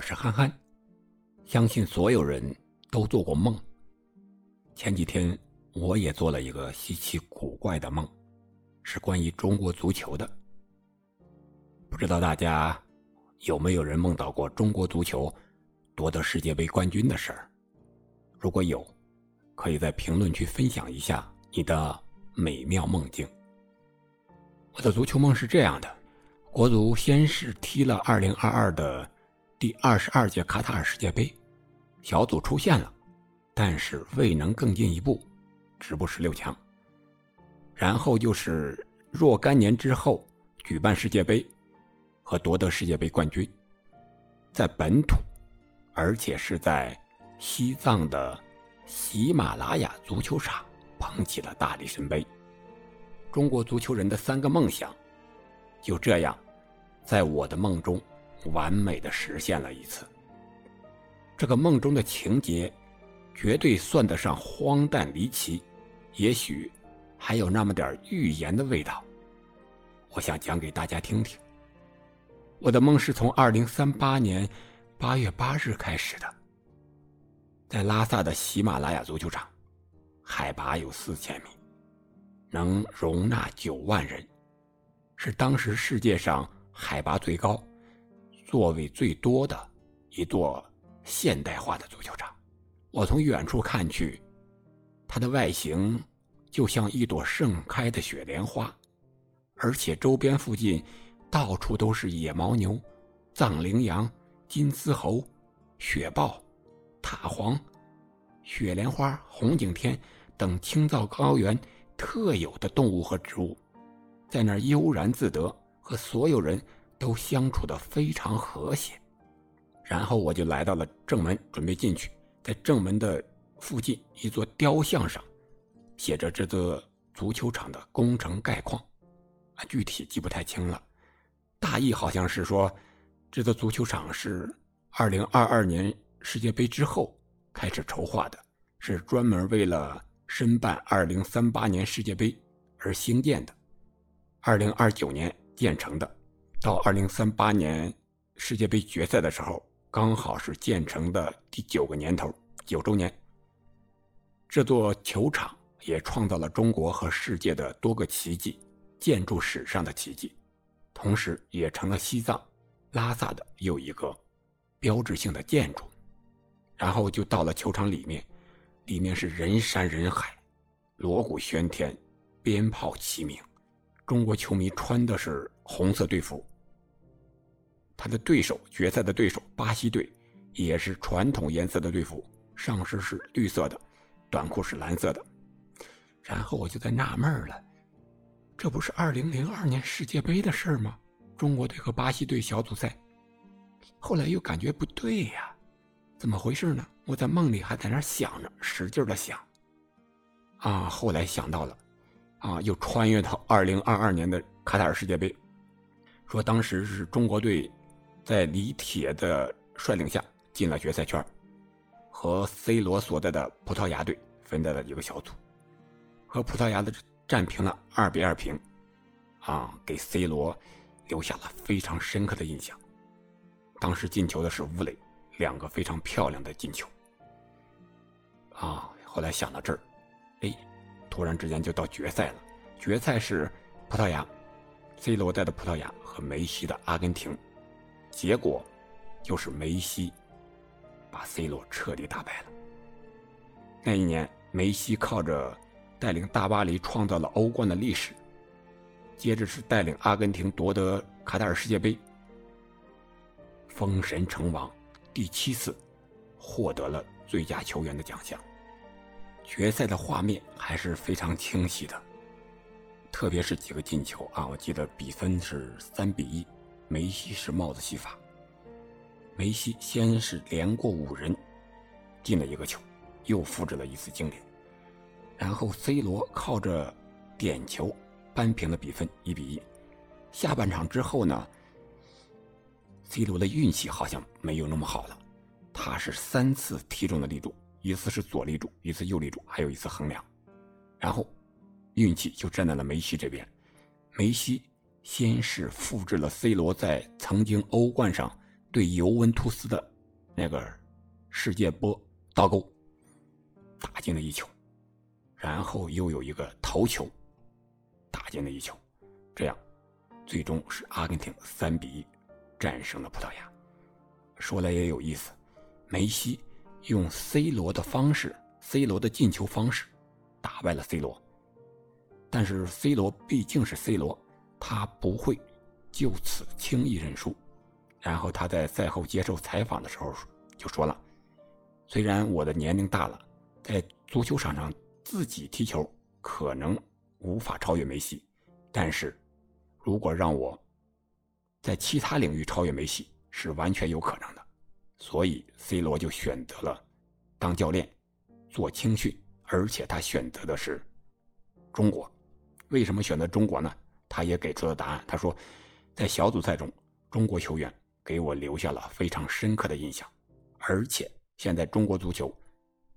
我是憨憨。相信所有人都做过梦。前几天我也做了一个稀奇古怪的梦，是关于中国足球的。不知道大家有没有人梦到过中国足球夺得世界杯冠军的事儿？如果有，可以在评论区分享一下你的美妙梦境。我的足球梦是这样的。国足先是踢了2022的第二十二届卡塔尔世界杯，小组出线了，但是未能更进一步，止步十六强。然后就是若干年之后举办世界杯，和夺得世界杯冠军，在本土，而且是在西藏的喜马拉雅足球场捧起了大力神杯。中国足球人的三个梦想。就这样，在我的梦中，完美的实现了一次。这个梦中的情节，绝对算得上荒诞离奇，也许还有那么点预言的味道。我想讲给大家听听。我的梦是从二零三八年八月八日开始的，在拉萨的喜马拉雅足球场，海拔有四千米，能容纳九万人。是当时世界上海拔最高、座位最多的一座现代化的足球场。我从远处看去，它的外形就像一朵盛开的雪莲花，而且周边附近到处都是野牦牛、藏羚羊、金丝猴、雪豹、塔黄、雪莲花、红景天等青藏高原特有的动物和植物。在那儿悠然自得，和所有人都相处的非常和谐。然后我就来到了正门，准备进去。在正门的附近一座雕像上，写着这座足球场的工程概况，啊，具体记不太清了。大意好像是说，这座足球场是2022年世界杯之后开始筹划的，是专门为了申办2038年世界杯而兴建的。二零二九年建成的，到二零三八年世界杯决赛的时候，刚好是建成的第九个年头，九周年。这座球场也创造了中国和世界的多个奇迹，建筑史上的奇迹，同时也成了西藏拉萨的又一个标志性的建筑。然后就到了球场里面，里面是人山人海，锣鼓喧天，鞭炮齐鸣。中国球迷穿的是红色队服，他的对手决赛的对手巴西队也是传统颜色的队服，上身是绿色的，短裤是蓝色的。然后我就在纳闷了，这不是二零零二年世界杯的事吗？中国队和巴西队小组赛。后来又感觉不对呀，怎么回事呢？我在梦里还在那想着，使劲的想。啊，后来想到了。啊，又穿越到二零二二年的卡塔尔世界杯，说当时是中国队在李铁的率领下进了决赛圈，和 C 罗所在的葡萄牙队分在了一个小组，和葡萄牙的战平了二比二平，啊，给 C 罗留下了非常深刻的印象。当时进球的是吴磊，两个非常漂亮的进球。啊，后来想到这儿，哎。突然之间就到决赛了，决赛是葡萄牙，C 罗带的葡萄牙和梅西的阿根廷，结果就是梅西把 C 罗彻底打败了。那一年，梅西靠着带领大巴黎创造了欧冠的历史，接着是带领阿根廷夺得卡塔尔世界杯，封神成王，第七次获得了最佳球员的奖项。决赛的画面还是非常清晰的，特别是几个进球啊！我记得比分是三比一，梅西是帽子戏法。梅西先是连过五人，进了一个球，又复制了一次经典。然后 C 罗靠着点球扳平了比分，一比一。下半场之后呢，C 罗的运气好像没有那么好了，他是三次踢中了立柱。一次是左立柱，一次右立柱，还有一次横梁，然后运气就站在了梅西这边。梅西先是复制了 C 罗在曾经欧冠上对尤文图斯的那个世界波倒钩，打进了一球，然后又有一个头球打进了一球，这样最终是阿根廷三比一战胜了葡萄牙。说来也有意思，梅西用 C 罗的方式，C 罗的进球方式打败了 C 罗，但是 C 罗毕竟是 C 罗，他不会就此轻易认输。然后他在赛后接受采访的时候就说了：“虽然我的年龄大了，在足球场上自己踢球可能无法超越梅西，但是如果让我在其他领域超越梅西是完全有可能的。所以 C 罗就选择了当教练，做青训，而且他选择的是中国。为什么选择中国呢？他也给出了答案。他说，在小组赛中，中国球员。”给我留下了非常深刻的印象，而且现在中国足球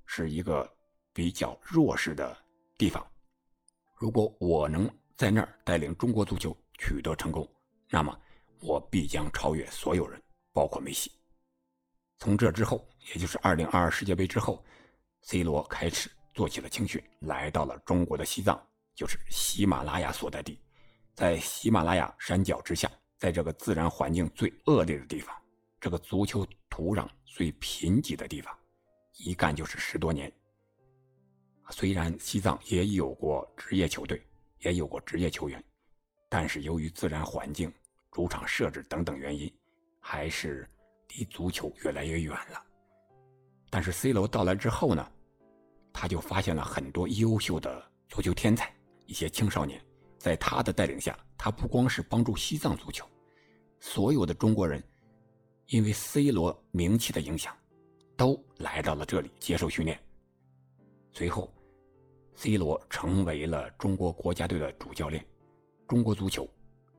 是一个比较弱势的地方。如果我能在那儿带领中国足球取得成功，那么我必将超越所有人，包括梅西。从这之后，也就是2022世界杯之后，C 罗开始做起了青训，来到了中国的西藏，就是喜马拉雅所在地，在喜马拉雅山脚之下。在这个自然环境最恶劣的地方，这个足球土壤最贫瘠的地方，一干就是十多年。虽然西藏也有过职业球队，也有过职业球员，但是由于自然环境、主场设置等等原因，还是离足球越来越远了。但是 C 罗到来之后呢，他就发现了很多优秀的足球天才，一些青少年，在他的带领下，他不光是帮助西藏足球。所有的中国人，因为 C 罗名气的影响，都来到了这里接受训练。随后，C 罗成为了中国国家队的主教练，中国足球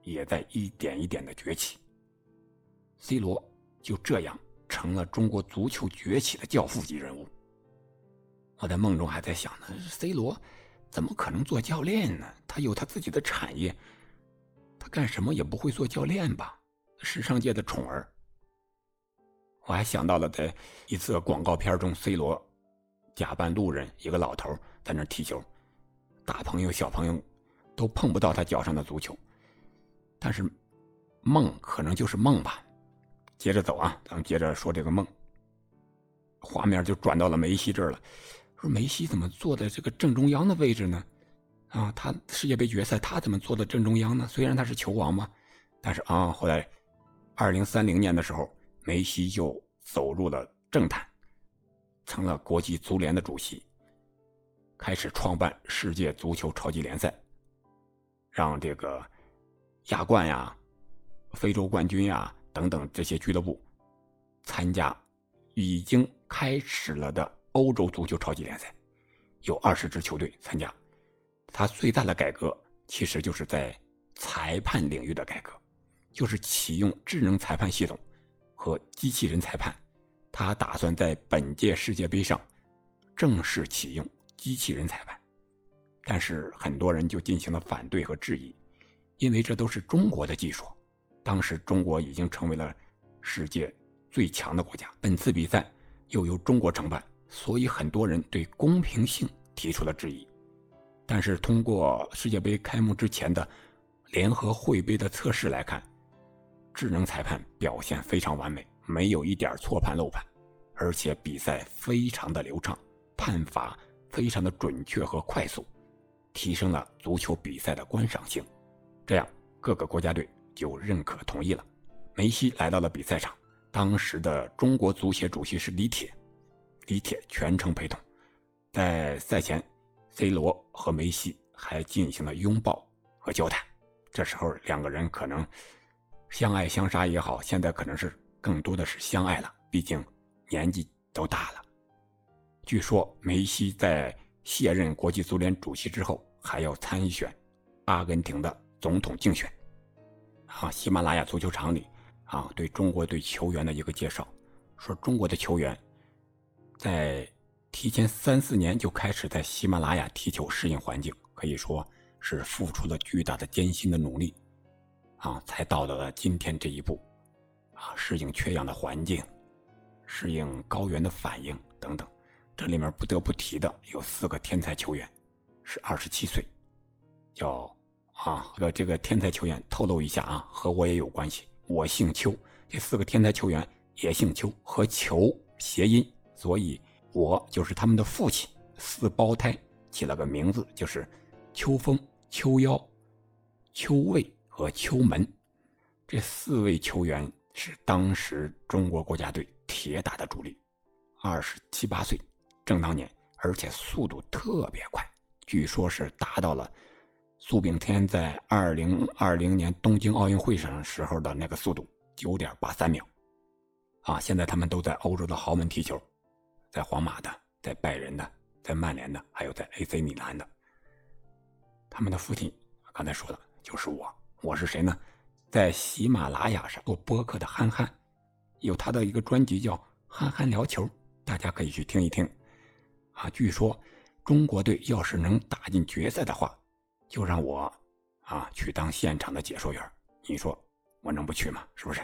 也在一点一点的崛起。C 罗就这样成了中国足球崛起的教父级人物。我在梦中还在想呢，C 罗怎么可能做教练呢？他有他自己的产业，他干什么也不会做教练吧？时尚界的宠儿，我还想到了在一次广告片中，C 罗假扮路人，一个老头在那踢球，大朋友小朋友都碰不到他脚上的足球。但是梦可能就是梦吧。接着走啊，咱们接着说这个梦。画面就转到了梅西这儿了，梅西怎么坐在这个正中央的位置呢？啊，他世界杯决赛他怎么坐在正中央呢？虽然他是球王嘛，但是啊，后来。二零三零年的时候，梅西就走入了政坛，成了国际足联的主席，开始创办世界足球超级联赛，让这个亚冠呀、非洲冠军呀等等这些俱乐部参加已经开始了的欧洲足球超级联赛，有二十支球队参加。他最大的改革其实就是在裁判领域的改革。就是启用智能裁判系统和机器人裁判，他打算在本届世界杯上正式启用机器人裁判，但是很多人就进行了反对和质疑，因为这都是中国的技术，当时中国已经成为了世界最强的国家，本次比赛又由中国承办，所以很多人对公平性提出了质疑，但是通过世界杯开幕之前的联合会杯的测试来看。智能裁判表现非常完美，没有一点错判漏判，而且比赛非常的流畅，判罚非常的准确和快速，提升了足球比赛的观赏性。这样各个国家队就认可同意了。梅西来到了比赛场，当时的中国足协主席是李铁，李铁全程陪同。在赛前，C 罗和梅西还进行了拥抱和交谈。这时候两个人可能。相爱相杀也好，现在可能是更多的是相爱了，毕竟年纪都大了。据说梅西在卸任国际足联主席之后，还要参选阿根廷的总统竞选。啊，喜马拉雅足球场里啊，对中国队球员的一个介绍，说中国的球员在提前三四年就开始在喜马拉雅踢球，适应环境，可以说是付出了巨大的艰辛的努力。啊，才到了今天这一步。啊，适应缺氧的环境，适应高原的反应等等。这里面不得不提的有四个天才球员，是二十七岁，叫啊，这个这个天才球员透露一下啊，和我也有关系，我姓邱。这四个天才球员也姓邱，和球谐音，所以我就是他们的父亲。四胞胎起了个名字，就是邱峰、邱夭、邱卫和邱门。这四位球员是当时中国国家队铁打的主力，二十七八岁，正当年，而且速度特别快，据说是达到了苏炳添在二零二零年东京奥运会上时候的那个速度。九点八三秒，啊！现在他们都在欧洲的豪门踢球，在皇马的，在拜仁的，在曼联的，还有在 AC 米兰的。他们的父亲刚才说的，就是我。我是谁呢？在喜马拉雅上做播客的憨憨，有他的一个专辑叫《憨憨聊球》，大家可以去听一听。啊，据说中国队要是能打进决赛的话，就让我啊去当现场的解说员。你说？我能不去吗？是不是？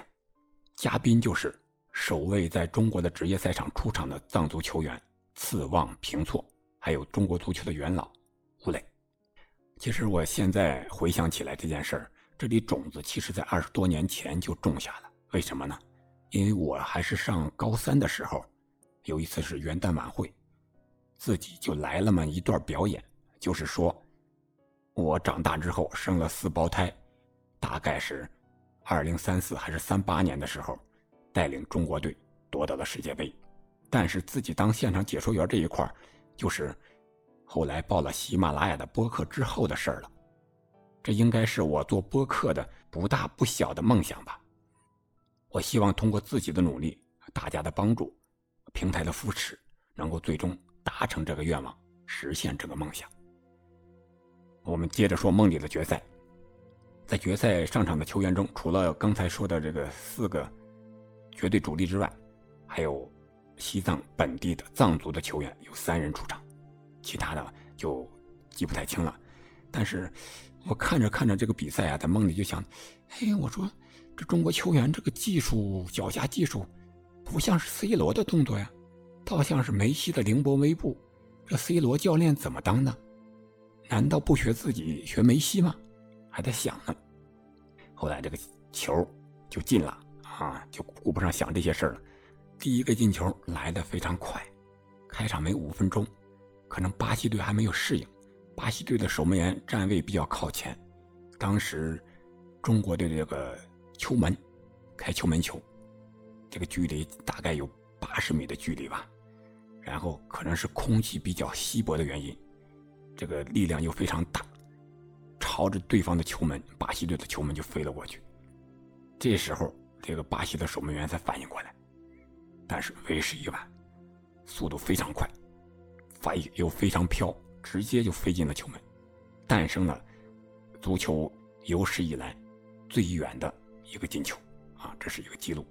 嘉宾就是首位在中国的职业赛场出场的藏族球员次旺平措，还有中国足球的元老吴磊。其实我现在回想起来这件事儿，这粒种子其实在二十多年前就种下了。为什么呢？因为我还是上高三的时候，有一次是元旦晚会，自己就来了嘛一段表演，就是说我长大之后生了四胞胎，大概是。二零三四还是三八年的时候，带领中国队夺得了世界杯，但是自己当现场解说员这一块就是后来报了喜马拉雅的播客之后的事儿了。这应该是我做播客的不大不小的梦想吧。我希望通过自己的努力、大家的帮助、平台的扶持，能够最终达成这个愿望，实现这个梦想。我们接着说梦里的决赛。在决赛上场的球员中，除了刚才说的这个四个绝对主力之外，还有西藏本地的藏族的球员有三人出场，其他的就记不太清了。但是我看着看着这个比赛啊，在梦里就想：嘿，我说这中国球员这个技术脚下技术，不像是 C 罗的动作呀，倒像是梅西的凌波微步。这 C 罗教练怎么当的？难道不学自己学梅西吗？还在想呢，后来这个球就进了啊，就顾不上想这些事了。第一个进球来的非常快，开场没五分钟，可能巴西队还没有适应。巴西队的守门员站位比较靠前，当时中国队的这个球门开球门球，这个距离大概有八十米的距离吧。然后可能是空气比较稀薄的原因，这个力量又非常大。朝着对方的球门，巴西队的球门就飞了过去。这时候，这个巴西的守门员才反应过来，但是为时已晚，速度非常快，反应又非常飘，直接就飞进了球门，诞生了足球有史以来最远的一个进球啊！这是一个记录。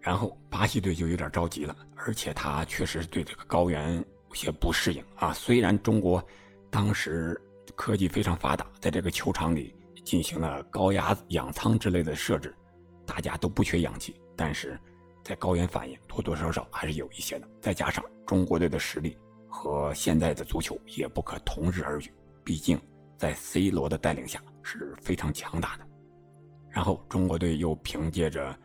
然后巴西队就有点着急了，而且他确实对这个高原有些不适应啊。虽然中国当时。科技非常发达，在这个球场里进行了高压氧舱之类的设置，大家都不缺氧气。但是，在高原反应多多少少还是有一些的。再加上中国队的实力和现在的足球也不可同日而语，毕竟在 C 罗的带领下是非常强大的。然后中国队又凭借着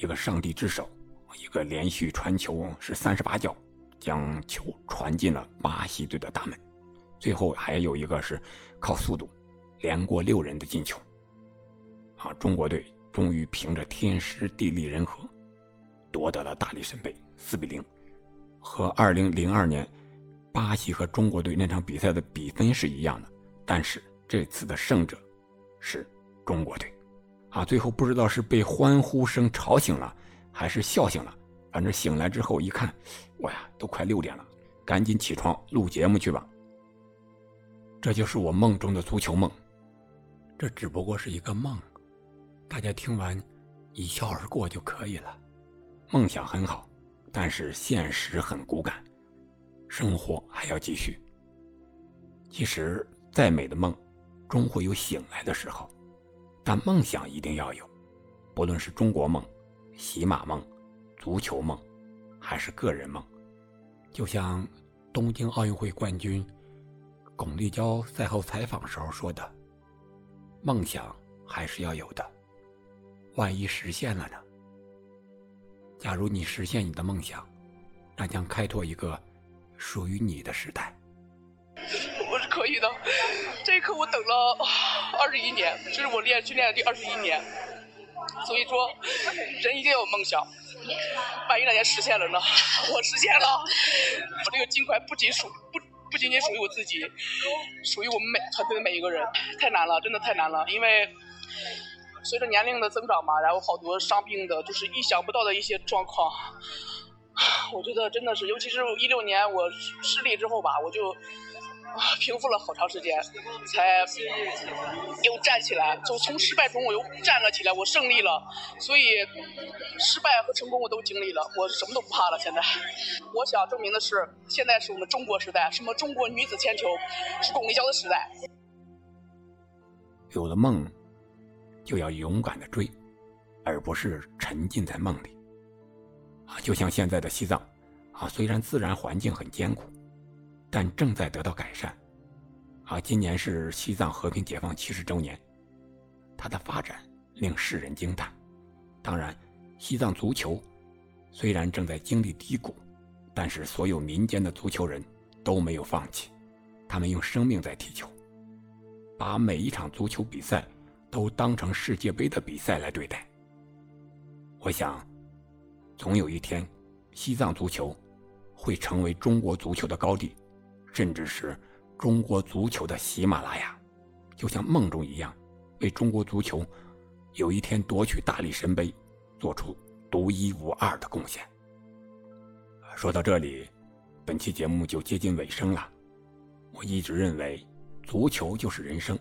一个上帝之手，一个连续传球是三十八脚，将球传进了巴西队的大门。最后还有一个是靠速度连过六人的进球，啊，中国队终于凭着天时地利人和夺得了大力神杯，四比零，和二零零二年巴西和中国队那场比赛的比分是一样的，但是这次的胜者是中国队，啊，最后不知道是被欢呼声吵醒了还是笑醒了，反正醒来之后一看，我呀，都快六点了，赶紧起床录节目去吧。这就是我梦中的足球梦，这只不过是一个梦，大家听完一笑而过就可以了。梦想很好，但是现实很骨感，生活还要继续。其实再美的梦，终会有醒来的时候，但梦想一定要有，不论是中国梦、喜马梦、足球梦，还是个人梦，就像东京奥运会冠军巩立姣赛后采访时候说的：“梦想还是要有的，万一实现了呢？假如你实现你的梦想，那将开拓一个属于你的时代。”我是可以的，这一刻我等了二十一年，这是我练训练的第二十一年。所以说，人一定要有梦想。万一哪天实现了呢？我实现了，我这个金块不仅属不不仅仅属于我自己，属于我们每团队的每一个人。太难了，真的太难了。因为随着年龄的增长嘛，然后好多伤病的，就是意想不到的一些状况。我觉得真的是，尤其是一六年我失利之后吧，我就。平复了好长时间，才又站起来。就从失败中我又站了起来，我胜利了。所以失败和成功我都经历了，我什么都不怕了。现在，我想证明的是，现在是我们中国时代，什么中国女子铅球是巩立姣的时代。有了梦，就要勇敢的追，而不是沉浸在梦里。啊，就像现在的西藏，啊，虽然自然环境很艰苦。但正在得到改善，啊，今年是西藏和平解放七十周年，它的发展令世人惊叹。当然，西藏足球虽然正在经历低谷，但是所有民间的足球人都没有放弃，他们用生命在踢球，把每一场足球比赛都当成世界杯的比赛来对待。我想，总有一天，西藏足球会成为中国足球的高地。甚至是中国足球的喜马拉雅，就像梦中一样，为中国足球有一天夺取大力神杯做出独一无二的贡献。说到这里，本期节目就接近尾声了。我一直认为，足球就是人生，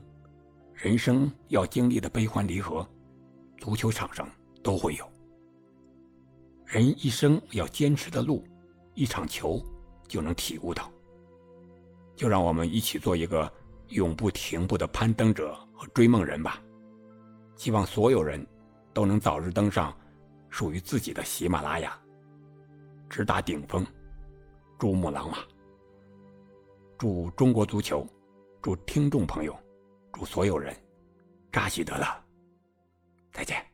人生要经历的悲欢离合，足球场上都会有。人一生要坚持的路，一场球就能体悟到。就让我们一起做一个永不停步的攀登者和追梦人吧！希望所有人都能早日登上属于自己的喜马拉雅，直达顶峰，珠穆朗玛。祝中国足球，祝听众朋友，祝所有人，扎西德勒，再见。